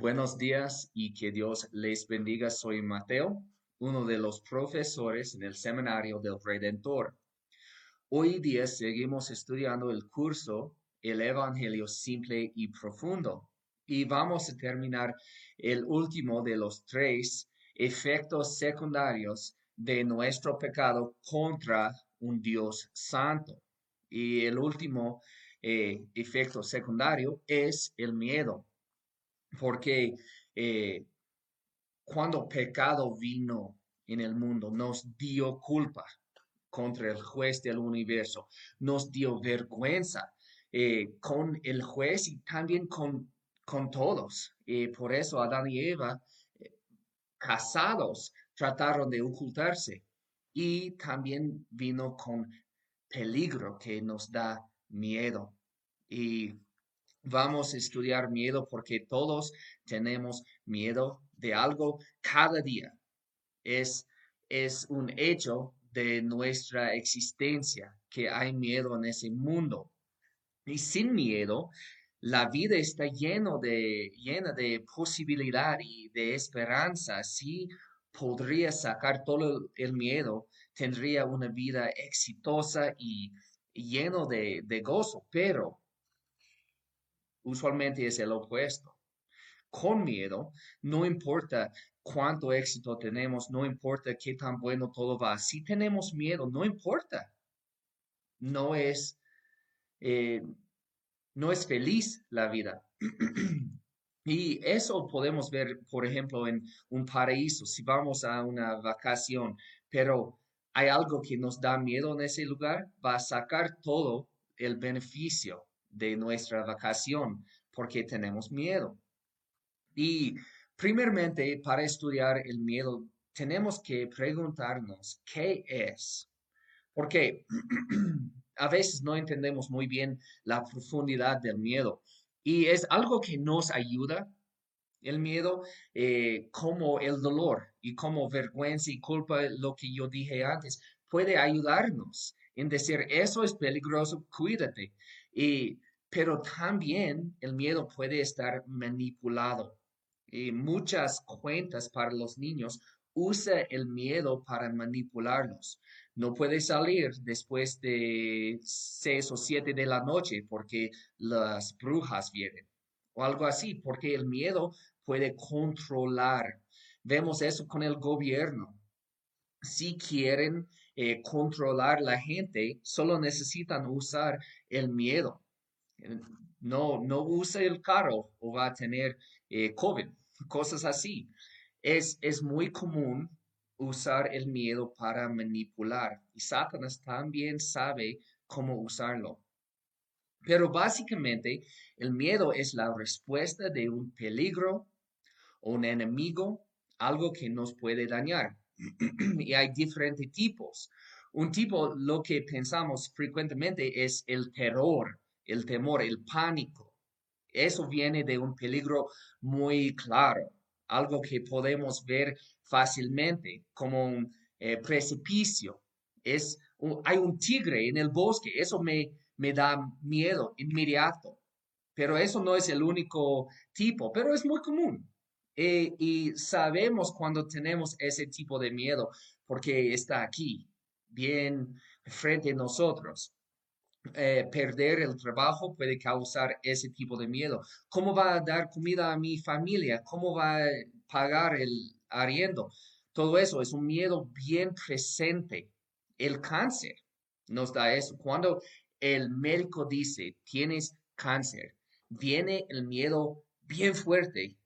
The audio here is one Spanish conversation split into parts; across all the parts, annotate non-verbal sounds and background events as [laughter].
Buenos días y que Dios les bendiga. Soy Mateo, uno de los profesores en el Seminario del Redentor. Hoy día seguimos estudiando el curso El Evangelio Simple y Profundo y vamos a terminar el último de los tres efectos secundarios de nuestro pecado contra un Dios santo. Y el último eh, efecto secundario es el miedo, porque eh, cuando pecado vino en el mundo, nos dio culpa contra el juez del universo, nos dio vergüenza eh, con el juez y también con, con todos. Y por eso Adán y Eva, casados, trataron de ocultarse y también vino con peligro que nos da miedo. Y vamos a estudiar miedo porque todos tenemos miedo de algo cada día. Es, es un hecho de nuestra existencia que hay miedo en ese mundo. Y sin miedo, la vida está de, llena de posibilidad y de esperanza. Si podría sacar todo el miedo, tendría una vida exitosa y lleno de, gozo, pero usualmente es el opuesto. Con miedo, no importa cuánto éxito tenemos, no importa qué tan bueno todo va. Si tenemos miedo, no importa. No es, eh, no es feliz la vida. [clears throat] y eso podemos ver, por ejemplo, en un paraíso, si vamos a una vacación, pero hay algo que nos da miedo en ese lugar, va a sacar todo el beneficio de nuestra vacación porque tenemos miedo. Y primeramente, para estudiar el miedo, tenemos que preguntarnos qué es. Porque [clears throat] a veces no entendemos muy bien la profundidad del miedo. Y es algo que nos ayuda el miedo eh, como el dolor y como vergüenza y culpa, lo que yo dije antes, puede ayudarnos en decir, eso es peligroso, cuídate. Y, pero también el miedo puede estar manipulado. Y muchas cuentas para los niños usa el miedo para manipularlos. No puede salir después de seis o siete de la noche porque las brujas vienen o algo así, porque el miedo puede controlar. Vemos eso con el gobierno. Si quieren eh, controlar la gente, solo necesitan usar el miedo. No, no use el carro o va a tener eh, COVID, cosas así. Es, es muy común usar el miedo para manipular y Satanás también sabe cómo usarlo. Pero básicamente el miedo es la respuesta de un peligro un enemigo, algo que nos puede dañar. Y hay diferentes tipos. Un tipo, lo que pensamos frecuentemente es el terror, el temor, el pánico. Eso viene de un peligro muy claro, algo que podemos ver fácilmente como un eh, precipicio. Es hay un tigre en el bosque, eso me, me da miedo inmediato. Pero eso no es el único tipo, pero es muy común. Eh, y sabemos cuando tenemos ese tipo de miedo porque está aquí, bien frente a nosotros. Eh, perder el trabajo puede causar ese tipo de miedo. ¿Cómo va a dar comida a mi familia? ¿Cómo va a pagar el arriendo? Todo eso es un miedo bien presente. El cáncer nos da eso. Cuando el médico dice, tienes cáncer, viene el miedo bien fuerte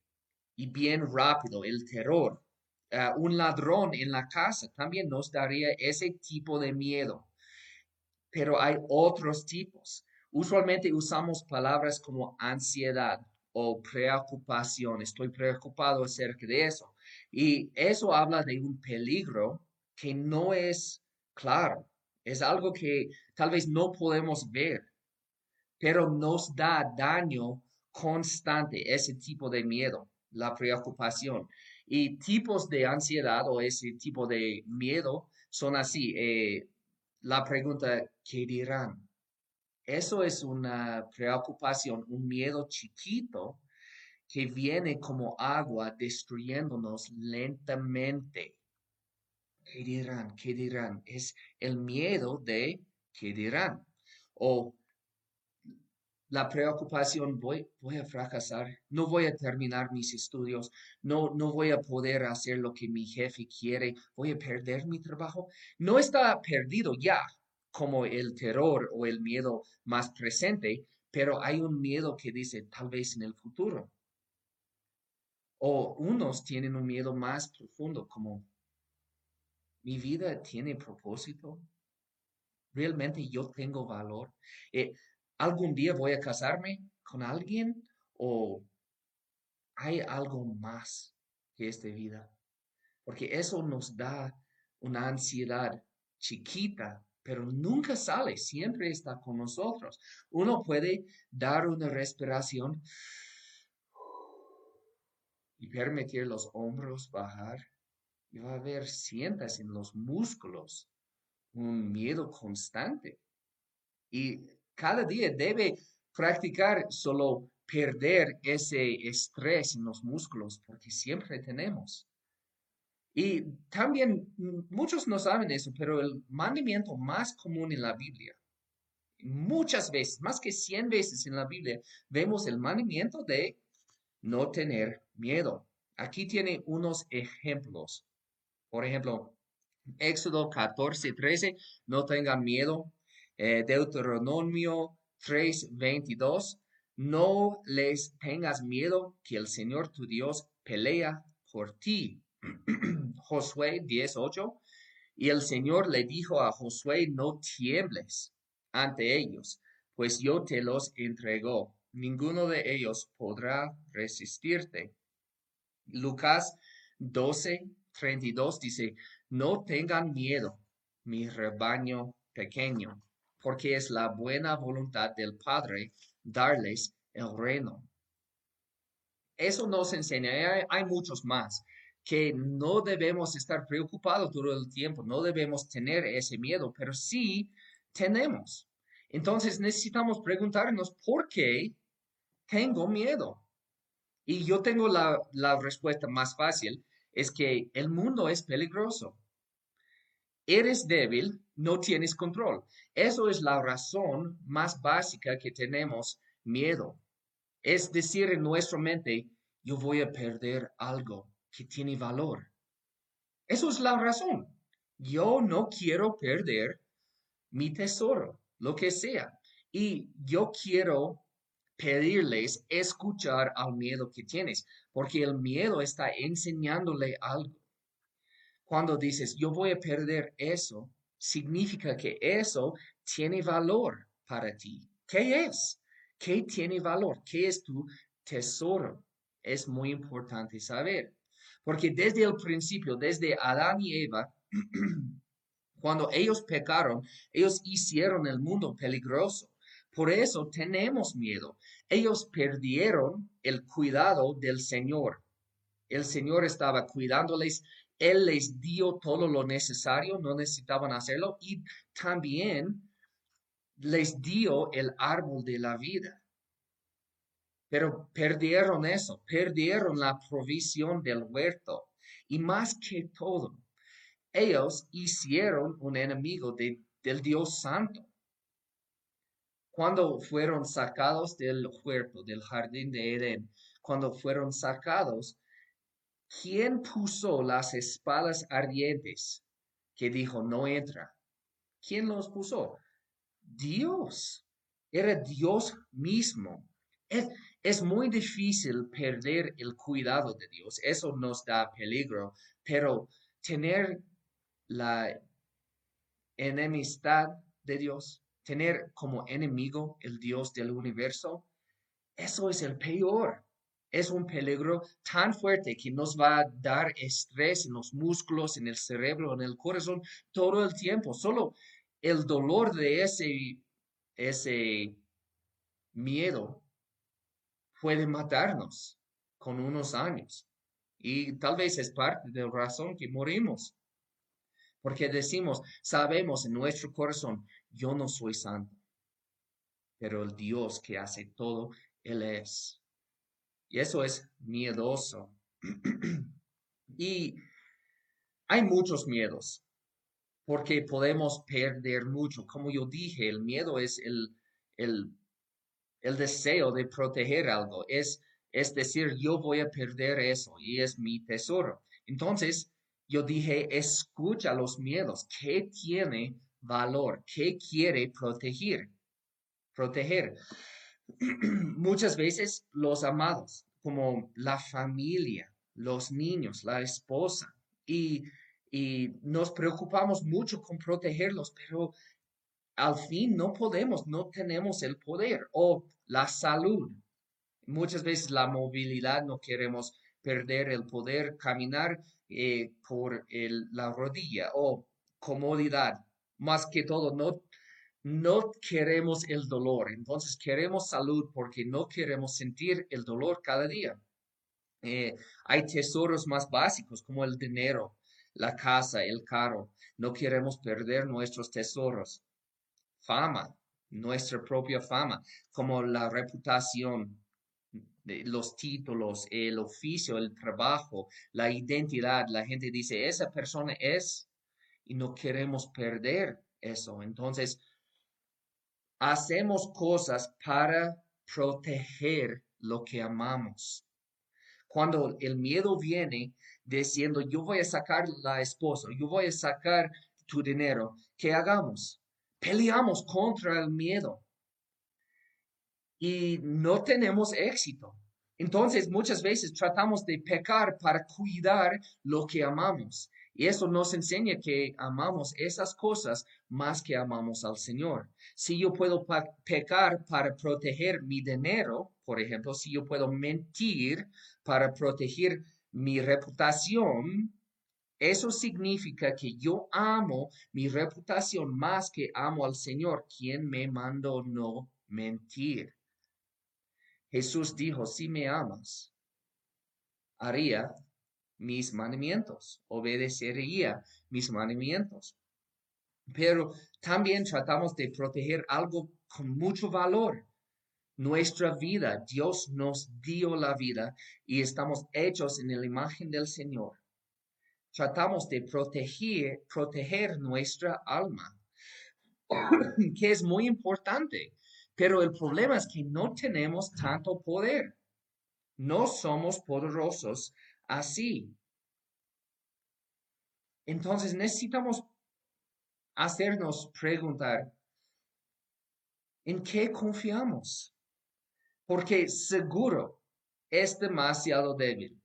y bien rápido, el terror. Ah, un ladrón en la casa también nos daría ese tipo de miedo. Pero hay otros tipos. Usualmente usamos palabras como ansiedad o preocupación. Estoy preocupado acerca de eso. Y eso habla de un peligro que no es claro. Es algo que tal vez no podemos ver, pero nos da daño constante ese tipo de miedo la preocupación. Y tipos de ansiedad o ese tipo de miedo son así. Eh, la pregunta, ¿qué dirán? Eso es una preocupación, un miedo chiquito que viene como agua destruyéndonos lentamente. ¿Qué dirán? ¿Qué dirán? Es el miedo de ¿qué dirán? O la preocupación, voy, voy a fracasar, no voy a terminar mis estudios, no, no voy a poder hacer lo que mi jefe quiere, voy a perder mi trabajo. No está perdido ya como el terror o el miedo más presente, pero hay un miedo que dice tal vez en el futuro. O unos tienen un miedo más profundo como mi vida tiene propósito. ¿Realmente yo tengo valor? Eh, ¿Algún día voy a casarme con alguien o hay algo más que esta vida? Porque eso nos da una ansiedad chiquita, pero nunca sale, siempre está con nosotros. Uno puede dar una respiración y permitir los hombros bajar y va a haber, sientas en los músculos un miedo constante. Y cada día debe practicar solo perder ese estrés en los músculos, porque siempre tenemos. Y también muchos no saben eso, pero el mandamiento más común en la Biblia, muchas veces, más que 100 veces en la Biblia, vemos el mandamiento de no tener miedo. Aquí tiene unos ejemplos. Por ejemplo, Éxodo 14, 13, no tengan miedo. Eh, Deuteronomio 3, 22, no les tengas miedo que el Señor tu Dios pelea por ti. [clears throat] Josué 10, 8, y el Señor le dijo a Josué, no tiembles ante ellos, pues yo te los entregó. Ninguno de ellos podrá resistirte. Lucas 12, 32 dice, no tengan miedo, mi rebaño pequeño, porque es la buena voluntad del Padre darles el reino. Eso nos enseña, hay, muchos más, que no debemos estar preocupados todo el tiempo, no debemos tener ese miedo, pero sí tenemos. Entonces necesitamos preguntarnos por qué tengo miedo. Y yo tengo la respuesta más fácil, es que el mundo es peligroso. Eres débil, no tienes control. Eso es la razón más básica que tenemos miedo. Es decir en nuestra mente, yo voy a perder algo que tiene valor. Eso es la razón. Yo no quiero perder mi tesoro, lo que sea. Y yo quiero pedirles escuchar al miedo que tienes, porque el miedo está enseñándole algo. Cuando dices, yo voy a perder eso, significa que eso tiene valor para ti. ¿Qué es? ¿Qué tiene valor? ¿Qué es tu tesoro? Es muy importante saber. Porque desde el principio, desde Adán y Eva, [clears throat] cuando ellos pecaron, ellos hicieron el mundo peligroso. Por eso tenemos miedo. Ellos perdieron el cuidado del Señor. El Señor estaba cuidándoles. Él les dio todo lo necesario, no necesitaban hacerlo. Y también les dio el árbol de la vida. Pero perdieron eso, perdieron la provisión del huerto. Y más que todo, ellos hicieron un enemigo del Dios Santo cuando fueron sacados del cuerpo del jardín de Edén, cuando fueron sacados, ¿quién puso las espadas ardientes que dijo no entra? ¿Quién los puso? Dios. Era Dios mismo. Es, es muy difícil perder el cuidado de Dios. Eso nos da peligro, pero tener la enemistad de Dios tener como enemigo el Dios del universo, eso es el peor. Es un peligro tan fuerte que nos va a dar estrés en los músculos, en el cerebro, en el corazón, todo el tiempo. Solo el dolor de ese, ese miedo puede matarnos con unos años. Y tal vez es parte de la razón que morimos. Porque decimos, sabemos en nuestro corazón, yo no soy santo, pero el Dios que hace todo, Él es. Y eso es miedoso. [clears throat] y hay muchos miedos porque podemos perder mucho. Como yo dije, el miedo es el, el, el deseo de proteger algo. Es, es decir, yo voy a perder eso y es mi tesoro. Entonces, yo dije, escucha los miedos. ¿Qué tiene valor? ¿Qué quiere proteger? Proteger. [clears throat] Muchas veces los amados, como la familia, los niños, la esposa, y, y nos preocupamos mucho con protegerlos, pero al fin no podemos, no tenemos el poder. O la salud. Muchas veces la movilidad no queremos perder el poder caminar eh, por la rodilla o comodidad. Más que todo, no, no queremos el dolor. Entonces queremos salud porque no queremos sentir el dolor cada día. Eh, hay tesoros más básicos como el dinero, la casa, el carro. No queremos perder nuestros tesoros. Fama, nuestra propia fama, como la reputación, los títulos, el oficio, el trabajo, la identidad. La gente dice, esa persona es y no queremos perder eso. Entonces, hacemos cosas para proteger lo que amamos. Cuando el miedo viene diciendo, yo voy a sacar la esposa, yo voy a sacar tu dinero, ¿qué hagamos? Peleamos contra el miedo y no tenemos éxito. Entonces, muchas veces tratamos de pecar para cuidar lo que amamos. Y eso nos enseña que amamos esas cosas más que amamos al Señor. Si yo puedo pecar para proteger mi dinero, por ejemplo, si yo puedo mentir para proteger mi reputación, eso significa que yo amo mi reputación más que amo al Señor, quien me mandó no mentir. Jesús dijo, si me amas, haría mis mandamientos, obedecería mis mandamientos. Pero también tratamos de proteger algo con mucho valor. Nuestra vida, Dios nos dio la vida y estamos hechos en la imagen del Señor tratamos de proteger, proteger nuestra alma, [coughs] que es muy importante. Pero el problema es que no tenemos tanto poder. No somos poderosos así. Entonces necesitamos hacernos preguntar, ¿en qué confiamos? Porque seguro es demasiado débil.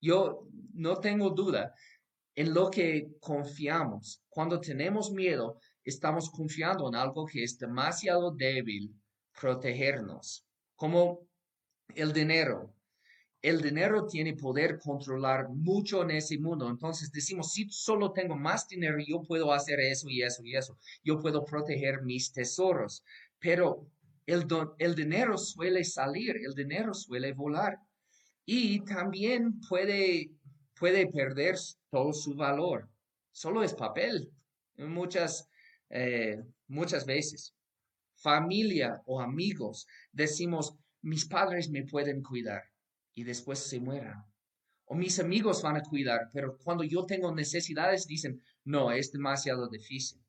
Yo no tengo duda en lo que confiamos. Cuando tenemos miedo, estamos confiando en algo que es demasiado débil protegernos, como el dinero. El dinero tiene poder controlar mucho en ese mundo. Entonces decimos, si solo tengo más dinero, yo puedo hacer eso y eso y eso. Yo puedo proteger mis tesoros. Pero el, el dinero suele salir, el dinero suele volar. Y también puede puede perder todo su valor. Solo es papel. Muchas, eh, muchas veces. Familia o amigos decimos, mis padres me pueden cuidar y después se mueran. O mis amigos van a cuidar, pero cuando yo tengo necesidades dicen, no, es demasiado difícil.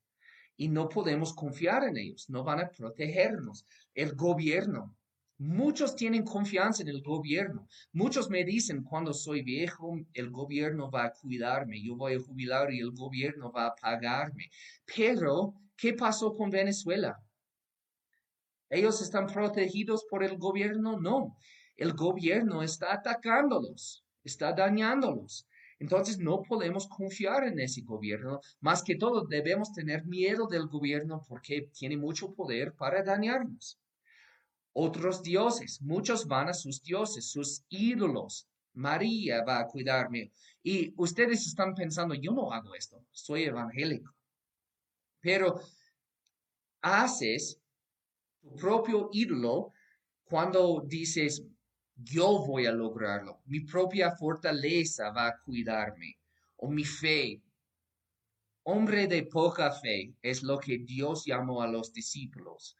Y no podemos confiar en ellos, no van a protegernos. El gobierno, Muchos tienen confianza en el gobierno. Muchos me dicen, cuando soy viejo, el gobierno va a cuidarme, yo voy a jubilar y el gobierno va a pagarme. Pero, ¿qué pasó con Venezuela? ¿Ellos están protegidos por el gobierno? No. El gobierno está atacándolos, está dañándolos. Entonces no podemos confiar en ese gobierno. Más que todo, debemos tener miedo del gobierno porque tiene mucho poder para dañarnos otros dioses. Muchos van a sus dioses, sus ídolos. María va a cuidarme. Y ustedes están pensando, yo no hago esto, soy evangélico. Pero haces tu propio ídolo cuando dices, yo voy a lograrlo. Mi propia fortaleza va a cuidarme. O mi fe. Hombre de poca fe es lo que Dios llamó a los discípulos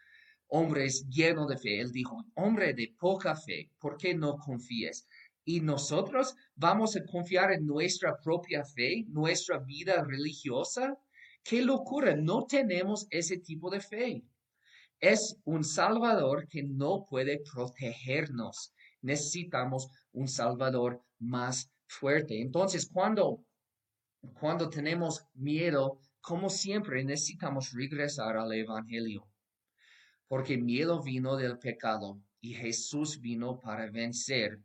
hombres llenos de fe. Él dijo, hombre de poca fe, ¿por qué no confíes? Y nosotros vamos a confiar en nuestra propia fe, nuestra vida religiosa. ¡Qué locura! No tenemos ese tipo de fe. Es un Salvador que no puede protegernos. Necesitamos un Salvador más fuerte. Entonces, cuando, cuando tenemos miedo, como siempre, necesitamos regresar al Evangelio. Porque miedo vino del pecado y Jesús vino para vencer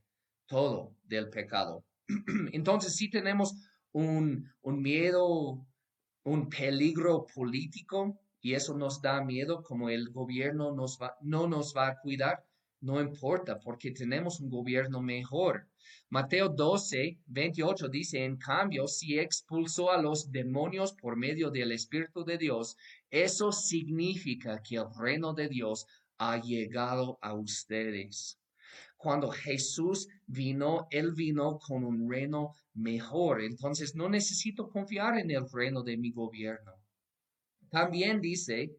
todo del pecado. [clears throat] Entonces, si tenemos un, un miedo, un peligro político, y eso nos da miedo como el gobierno no nos va a cuidar, no importa porque tenemos un gobierno mejor. Mateo 12, 28 dice, en cambio, si expulsó a los demonios por medio del Espíritu de Dios, eso significa que el reino de Dios ha llegado a ustedes. Cuando Jesús vino, Él vino con un reino mejor. Entonces no necesito confiar en el reino de mi gobierno. También dice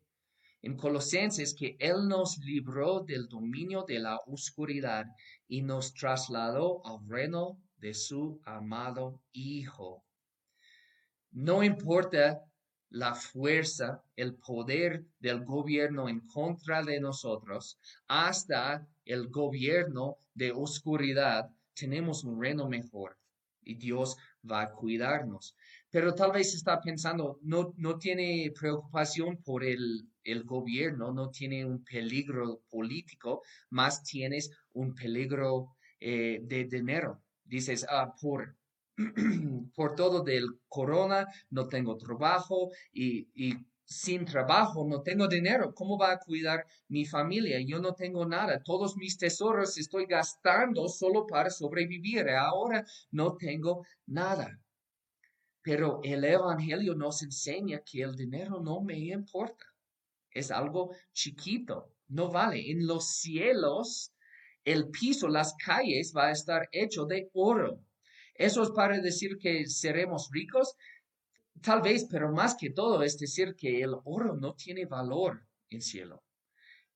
en Colosenses que Él nos libró del dominio de la oscuridad y nos trasladó al reino de su amado Hijo. No importa la fuerza, el poder del gobierno en contra de nosotros, hasta el gobierno de oscuridad, tenemos un reino mejor y Dios va a cuidarnos pero tal vez está pensando, no, no tiene preocupación por el, el gobierno, no tiene un peligro político, más tienes un peligro eh, de dinero. Dices, ah, por, [clears throat] por todo del corona no tengo trabajo y, y sin trabajo no tengo dinero. ¿Cómo va a cuidar mi familia? Yo no tengo nada. Todos mis tesoros estoy gastando solo para sobrevivir. Ahora no tengo nada. Pero el Evangelio nos enseña que el dinero no me importa. Es algo chiquito, no vale. En los cielos, el piso, las calles va a estar hecho de oro. Eso es para decir que seremos ricos. Tal vez, pero más que todo es decir que el oro no tiene valor en cielo.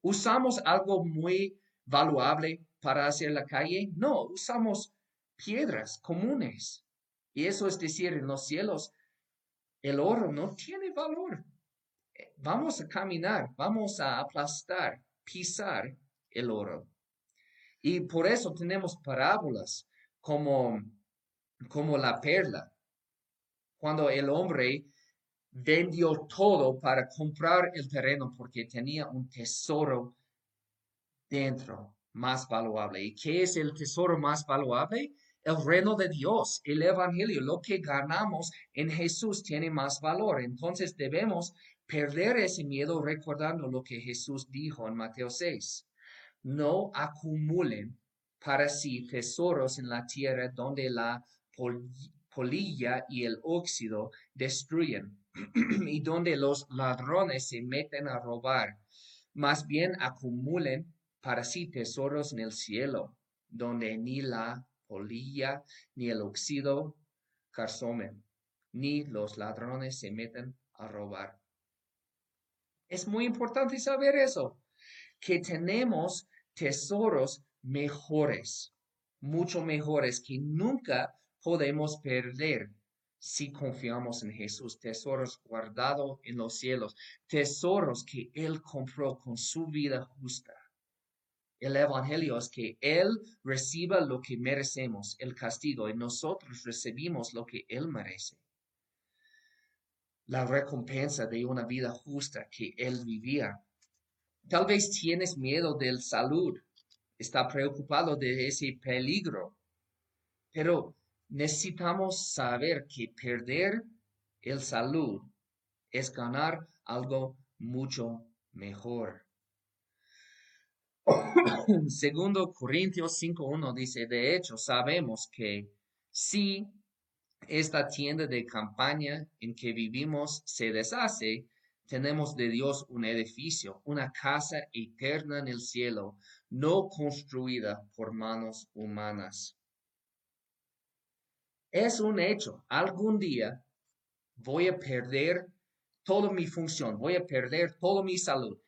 ¿Usamos algo muy valuable para hacer la calle? No, usamos piedras comunes. Y eso es decir, en los cielos, el oro no tiene valor. Vamos a caminar, vamos a aplastar, pisar el oro. Y por eso tenemos parábolas como, como la perla. Cuando el hombre vendió todo para comprar el terreno porque tenía un tesoro dentro más valuable. ¿Y qué es el tesoro más valuable? El reino de Dios, el Evangelio, lo que ganamos en Jesús tiene más valor. Entonces debemos perder ese miedo recordando lo que Jesús dijo en Mateo 6. No acumulen para sí tesoros en la tierra donde la polilla y el óxido destruyen [clears throat] y donde los ladrones se meten a robar. Más bien acumulen para sí tesoros en el cielo, donde ni la ni el óxido carsomen, ni los ladrones se meten a robar. Es muy importante saber eso, que tenemos tesoros mejores, mucho mejores que nunca podemos perder si confiamos en Jesús, tesoros guardados en los cielos, tesoros que Él compró con su vida justa el Evangelio es que Él reciba lo que merecemos, el castigo, y nosotros recibimos lo que Él merece. La recompensa de una vida justa que Él vivía. Tal vez tienes miedo del salud, está preocupado de ese peligro, pero necesitamos saber que perder el salud es ganar algo mucho mejor. [coughs] Segundo Corintios 5.1 dice, de hecho, sabemos que si esta tienda de campaña en que vivimos se deshace, tenemos de Dios un edificio, una casa eterna en el cielo, no construida por manos humanas. Es un hecho, algún día voy a perder toda mi función, voy a perder toda mi salud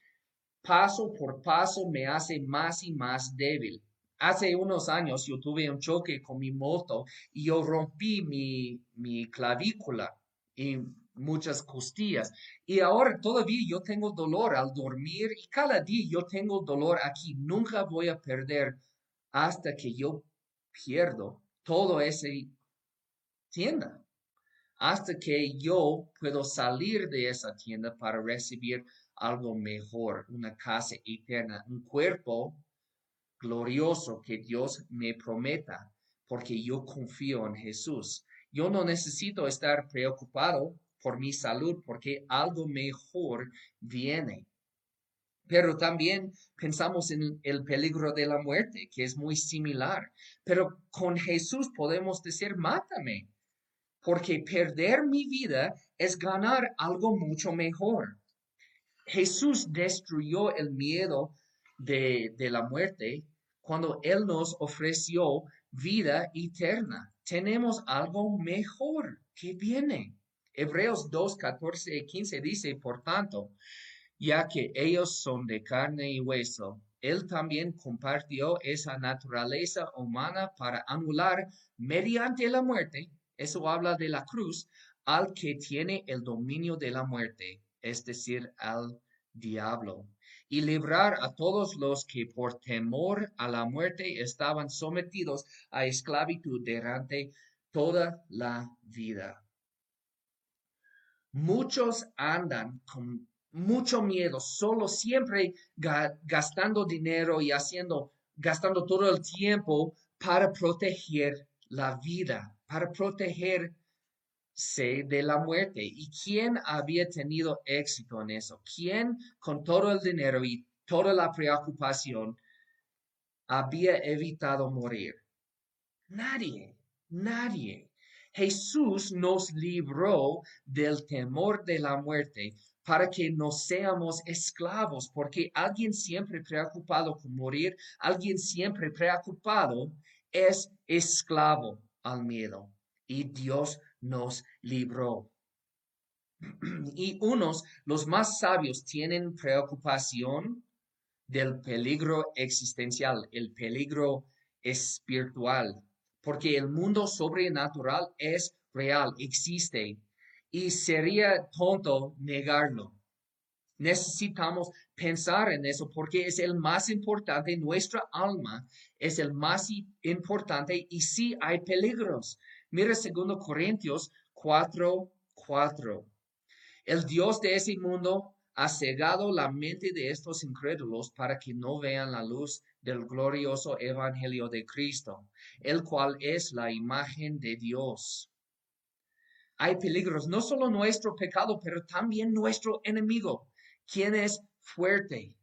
paso por paso me hace más y más débil. Hace unos años yo tuve un choque con mi moto y yo rompí mi, mi clavícula y muchas costillas. Y ahora todavía yo tengo dolor al dormir y cada día yo tengo dolor aquí. Nunca voy a perder hasta que yo pierdo todo ese tienda. Hasta que yo puedo salir de esa tienda para recibir algo mejor, una casa eterna, un cuerpo glorioso que Dios me prometa, porque yo confío en Jesús. Yo no necesito estar preocupado por mi salud, porque algo mejor viene. Pero también pensamos en el peligro de la muerte, que es muy similar. Pero con Jesús podemos decir, mátame, porque perder mi vida es ganar algo mucho mejor. Jesús destruyó el miedo de, la muerte cuando Él nos ofreció vida eterna. Tenemos algo mejor que viene. Hebreos 2, 14 y 15 dice, por tanto, ya que ellos son de carne y hueso, Él también compartió esa naturaleza humana para anular mediante la muerte, eso habla de la cruz, al que tiene el dominio de la muerte, es decir, al diablo y librar a todos los que por temor a la muerte estaban sometidos a esclavitud durante toda la vida. Muchos andan con mucho miedo, solo siempre gastando dinero y haciendo, gastando todo el tiempo para proteger la vida, para proteger de la muerte. ¿Y quién había tenido éxito en eso? ¿Quién con todo el dinero y toda la preocupación había evitado morir? Nadie, nadie. Jesús nos libró del temor de la muerte para que no seamos esclavos, porque alguien siempre preocupado con morir, alguien siempre preocupado es esclavo al miedo. Y Dios nos libró. Y unos, los más sabios, tienen preocupación del peligro existencial, el peligro espiritual, porque el mundo sobrenatural es real, existe, y sería tonto negarlo. Necesitamos pensar en eso porque es el más importante, nuestra alma es el más importante y sí hay peligros, Mira 2 Corintios 4, 4. El Dios de ese mundo ha cegado la mente de estos incrédulos para que no vean la luz del glorioso Evangelio de Cristo, el cual es la imagen de Dios. Hay peligros, no solo nuestro pecado, pero también nuestro enemigo, quien es fuerte.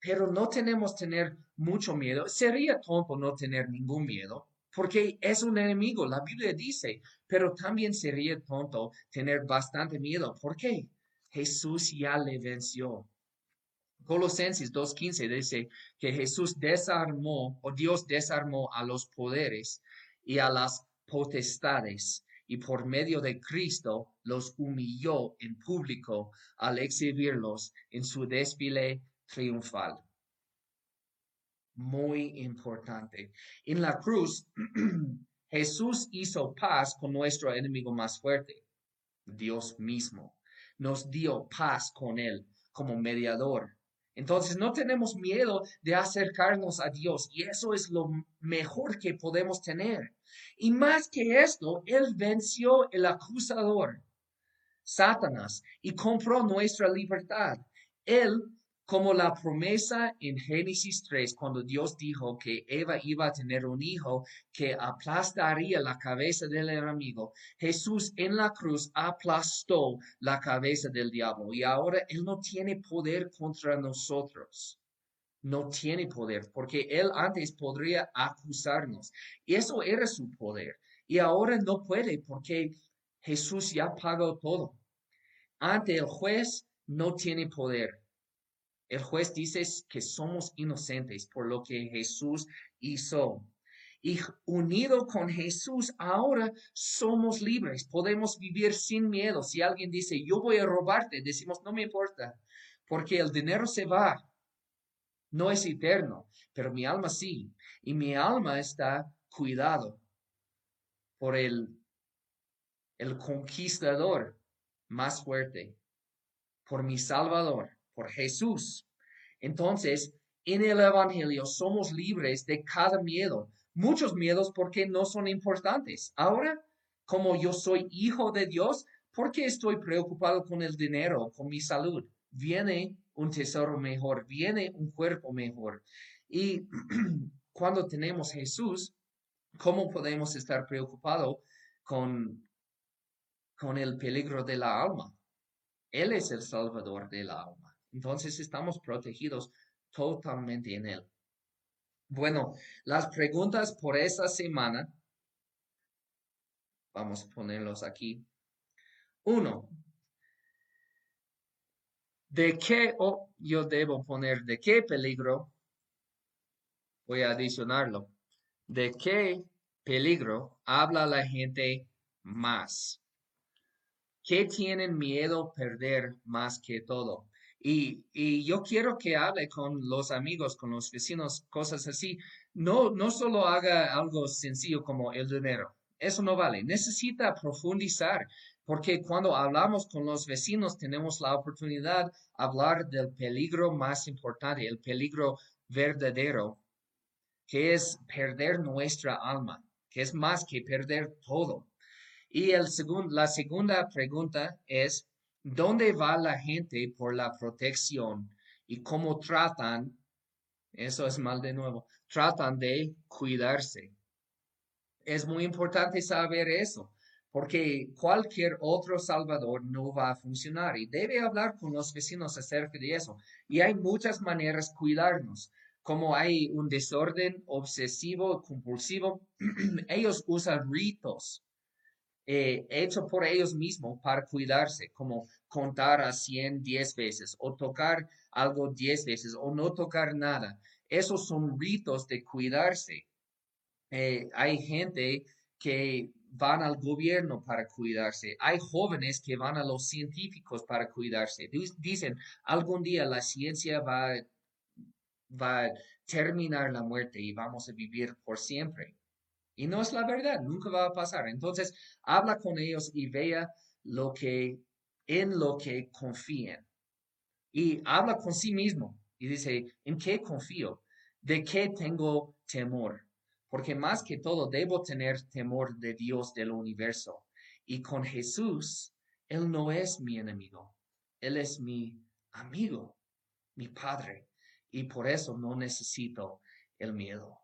Pero no tenemos tener mucho miedo. Sería tonto no tener ningún miedo porque es un enemigo, la Biblia dice, pero también sería tonto tener bastante miedo. ¿Por qué? Jesús ya le venció. Colosenses 2.15 dice que Jesús desarmó o Dios desarmó a los poderes y a las potestades y por medio de Cristo los humilló en público al exhibirlos en su desfile triunfal muy importante. En la cruz, [clears throat] Jesús hizo paz con nuestro enemigo más fuerte, Dios mismo. Nos dio paz con Él como mediador. Entonces no tenemos miedo de acercarnos a Dios y eso es lo mejor que podemos tener. Y más que esto, Él venció el acusador, Satanás, y compró nuestra libertad. Él como la promesa en Génesis 3, cuando Dios dijo que Eva iba a tener un hijo que aplastaría la cabeza del enemigo, Jesús en la cruz aplastó la cabeza del diablo y ahora Él no tiene poder contra nosotros. No tiene poder, porque Él antes podría acusarnos. Eso era su poder. Y ahora no puede porque Jesús ya pagó todo. Ante el juez no tiene poder el juez dice que somos inocentes por lo que Jesús hizo. Y unido con Jesús, ahora somos libres. Podemos vivir sin miedo. Si alguien dice, yo voy a robarte, decimos, no me importa, porque el dinero se va, no es eterno, pero mi alma sí, y mi alma está cuidado por el, el conquistador más fuerte, por mi Salvador, por Jesús. Entonces, en el Evangelio somos libres de cada miedo, muchos miedos porque no son importantes. Ahora, como yo soy hijo de Dios, ¿por qué estoy preocupado con el dinero, con mi salud? Viene un tesoro mejor, viene un cuerpo mejor. Y [clears throat] cuando tenemos Jesús, ¿cómo podemos estar preocupados con, con el peligro de la alma? Él es el salvador del alma. Entonces estamos protegidos totalmente en Él. Bueno, las preguntas por esta semana, vamos a ponerlos aquí. Uno, ¿de qué yo debo poner? ¿De qué peligro? Voy a adicionarlo. ¿De qué peligro habla la gente más? ¿Qué tienen miedo perder más que todo? Y, yo quiero que hable con los amigos, con los vecinos, cosas así. No, no solo haga algo sencillo como el dinero. Eso no vale. Necesita profundizar, porque cuando hablamos con los vecinos tenemos la oportunidad de hablar del peligro más importante, el peligro verdadero, que es perder nuestra alma, que es más que perder todo. Y el la segunda pregunta es, ¿Dónde va la gente por la protección y cómo tratan? Eso es mal de nuevo. Tratan de cuidarse. Es muy importante saber eso, porque cualquier otro salvador no va a funcionar y debe hablar con los vecinos acerca de eso. Y hay muchas maneras de cuidarnos. Como hay un desorden obsesivo, compulsivo, [clears throat] ellos usan ritos eh, hecho por ellos mismos para cuidarse, como contar a 100 10 veces o tocar algo 10 veces o no tocar nada. Esos son ritos de cuidarse. Eh, hay gente que van al gobierno para cuidarse. Hay jóvenes que van a los científicos para cuidarse. Dicen, algún día la ciencia va, va a terminar la muerte y vamos a vivir por siempre. Y no es la verdad, nunca va a pasar. Entonces, habla con ellos y vea lo que, en lo que confíen. Y habla con sí mismo y dice, ¿en qué confío? ¿De qué tengo temor? Porque más que todo debo tener temor de Dios del universo. Y con Jesús, Él no es mi enemigo, Él es mi amigo, mi Padre. Y por eso no necesito el miedo.